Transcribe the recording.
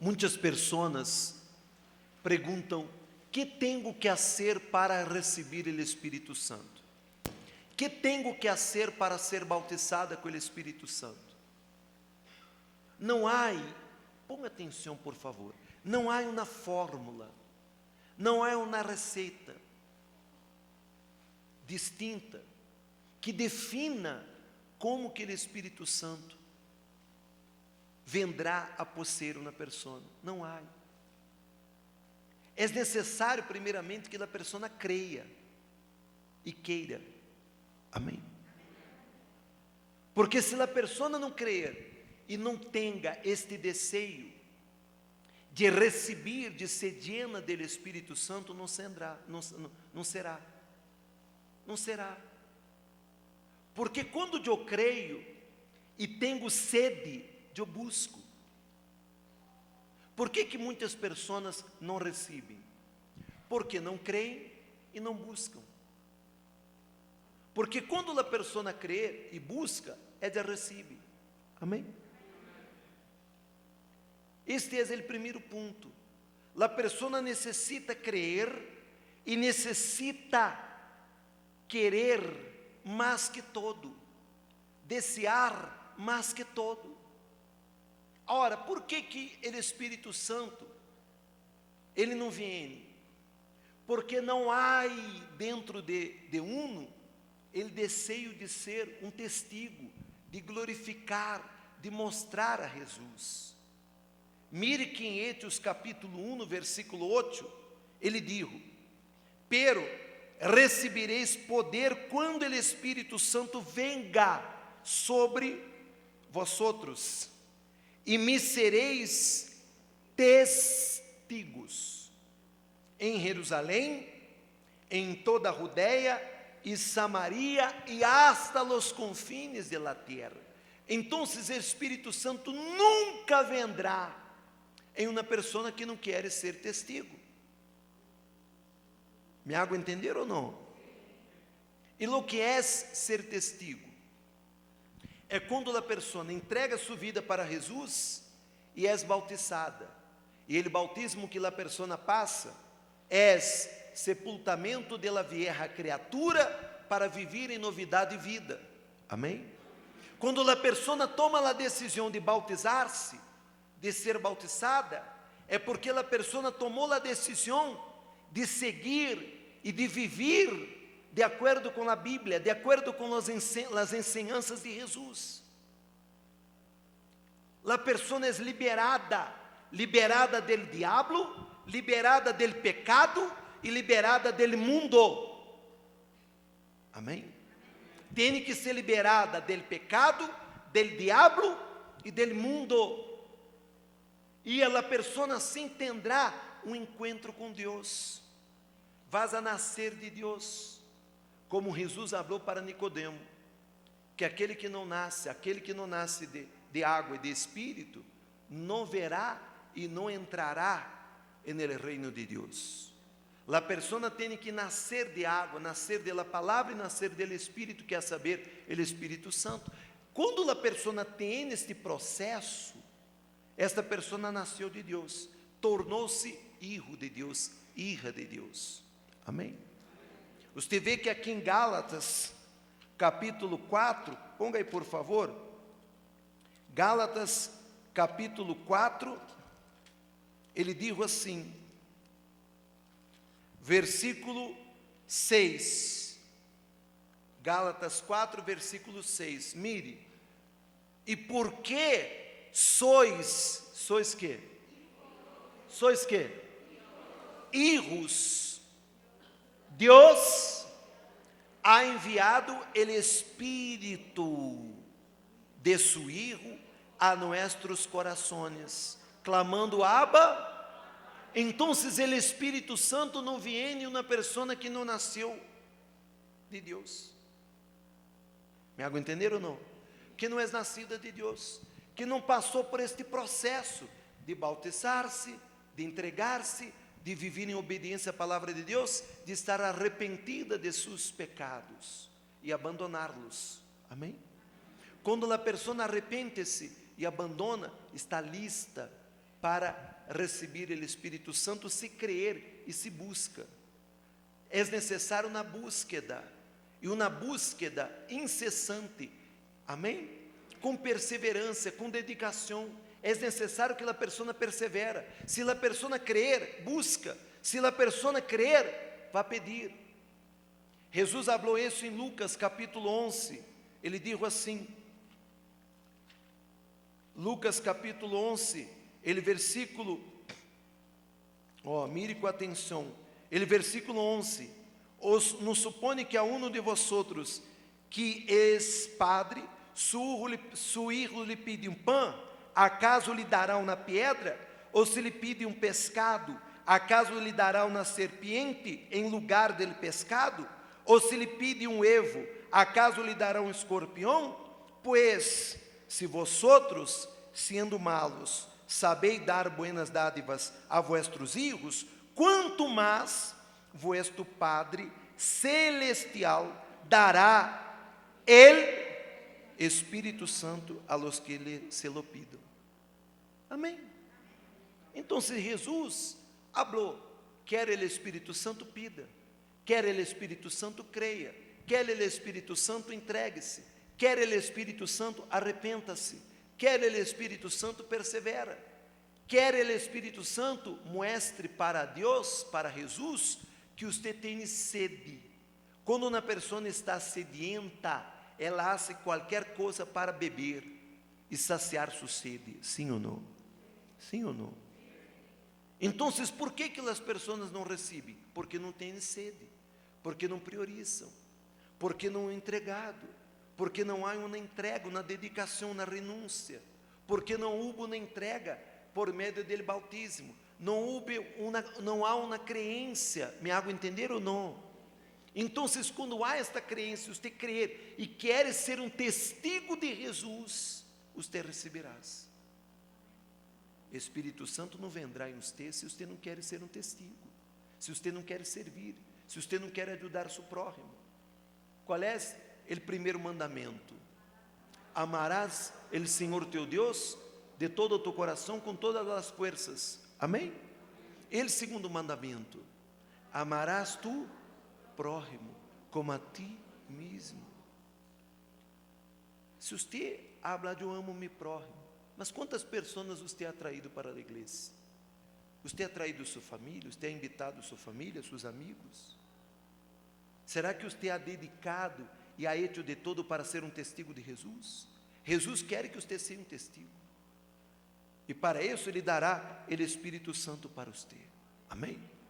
muitas pessoas perguntam: que tenho que fazer para receber o Espírito Santo? Que tenho que fazer para ser bautizada com o Espírito Santo? Não há, ponga atenção por favor, não há uma fórmula, não há uma receita distinta que defina como que o Espírito Santo vendrá a possuir uma pessoa. Não há. É necessário, primeiramente, que a pessoa creia e queira. Amém? Porque se a pessoa não crer e não tenha este desejo de receber, de ser llena do Espírito Santo, não será, não, não será, não será. Porque quando eu creio e tenho sede, eu busco. Por que, que muitas pessoas não recebem? Porque não creem e não buscam. Porque quando a pessoa crê e busca, ela recebe. Amém? Este é o primeiro ponto. A pessoa necessita crer e necessita querer mais que todo, desear mais que todo. Ora, por que que o Espírito Santo ele não vem? Porque não há dentro de, de uno ele desejo de ser um testigo, de glorificar, de mostrar a Jesus. Mire Hechos capítulo 1, versículo 8, ele diz: Pero recebereis poder quando o Espírito Santo venga sobre vós outros, e me sereis testigos em Jerusalém, em toda a Judéia e Samaria e hasta los confines de la terra. Então, o Espírito Santo nunca vendrá em uma pessoa que não quer ser testigo. Me hago entender ou não? E lo que é ser testigo? É quando a pessoa entrega sua vida para Jesus e é bautizada. E o bautismo que a pessoa passa é sepultamento de la vieja criatura para viver em novidade de vida. Amém? Quando a pessoa toma a decisão de bautizar-se, de ser bautizada, é porque a pessoa tomou a decisão de seguir e de viver de acordo com a Bíblia, de acordo com as, ensinanças de Jesus. A pessoa é liberada, liberada del diabo, liberada del pecado e liberada del mundo. Amém? Tem que ser liberada del pecado, del diabo e del mundo. E a pessoa assim terá um encontro com Deus vas a nascer de Deus, como Jesus falou para Nicodemo, que aquele que não nasce, aquele que não nasce de, de água e de espírito, não verá e não entrará no reino de Deus. A pessoa tem que nascer de água, nascer da palavra e nascer do Espírito, que é saber, o Espírito Santo. Quando a pessoa tem este processo, esta pessoa nasceu de Deus, tornou-se filho de Deus, hija de Deus. Amém? Você vê que aqui em Gálatas, capítulo 4, ponga aí por favor. Gálatas, capítulo 4, ele diz assim, versículo 6. Gálatas 4, versículo 6. Mire. E por que sois, sois que? Sois que? Irros Deus ha enviado o Espírito de su Hijo a nossos corações, clamando Abba. Então, o Espírito Santo não em uma pessoa que não nasceu de Deus. Me hago entender ou não? Que não é nascida de Deus, que não passou por este processo de bautizar-se, de entregar-se, de viver em obediência à palavra de Deus, de estar arrependida de seus pecados e abandoná-los. Amém? Quando a pessoa arrepende-se e abandona, está lista para receber o Espírito Santo se crer e se busca. É necessário uma búsqueda, e uma búsqueda incessante, amém? Com perseverança, com dedicação. É necessário que a pessoa persevera. Se a pessoa crer, busca. Se a pessoa crer, vai pedir. Jesus falou isso em Lucas capítulo 11. Ele disse assim: Lucas capítulo 11, ele versículo, ó, oh, mire com atenção, ele versículo 11, os, não supone que a uno de vosotros que és padre, su, su lhe pede um pão, acaso lhe dará uma pedra? Ou se lhe pede um pescado, acaso lhe dará uma serpiente em lugar dele pescado? Ou se lhe pede um evo, acaso lhe dará um escorpião? Pois, se vosotros, sendo malos, sabeis dar buenas dádivas a vuestros hijos, quanto mais vuestro Padre celestial dará el Espírito Santo a los que lhe se lo pido. Amém. Então, se Jesus falou, quer ele Espírito Santo, pida. Quer ele Espírito Santo, creia. Quer ele Espírito Santo, entregue-se. Quer ele Espírito Santo, arrepenta-se. Quer ele Espírito Santo, persevera. Quer ele Espírito Santo, muestre para Deus, para Jesus, que você tem sede. Quando uma pessoa está sedienta, ela faz qualquer coisa para beber e saciar sua sede. Sim ou não? Sim ou não? Então, por que, que as pessoas não recebem? Porque não têm sede, porque não priorizam, porque não é entregado, porque não há uma entrega, uma dedicação, uma renúncia, porque não houve uma entrega por meio do bautismo, não, houve uma, não há uma crença, me hago entender ou não? Então, quando há esta crença, você crer e quer ser um testigo de Jesus, você receberás. Espírito Santo não vendrá em você se você não quer ser um testigo, se você não quer servir, se você não quer ajudar seu próximo. Qual é o primeiro mandamento? Amarás o Senhor teu Deus de todo o teu coração, com todas as forças. Amém? Ele segundo mandamento: amarás tu próximo como a ti mesmo. Se você habla de eu amo me próximo, mas quantas pessoas você ha traído para a igreja? Você ha traído sua família? Você ha invitado sua família, seus amigos? Será que você ha dedicado e ha hecho de todo para ser um testigo de Jesus? Jesus quer que você seja um testigo. E para isso Ele dará o Espírito Santo para você. Amém?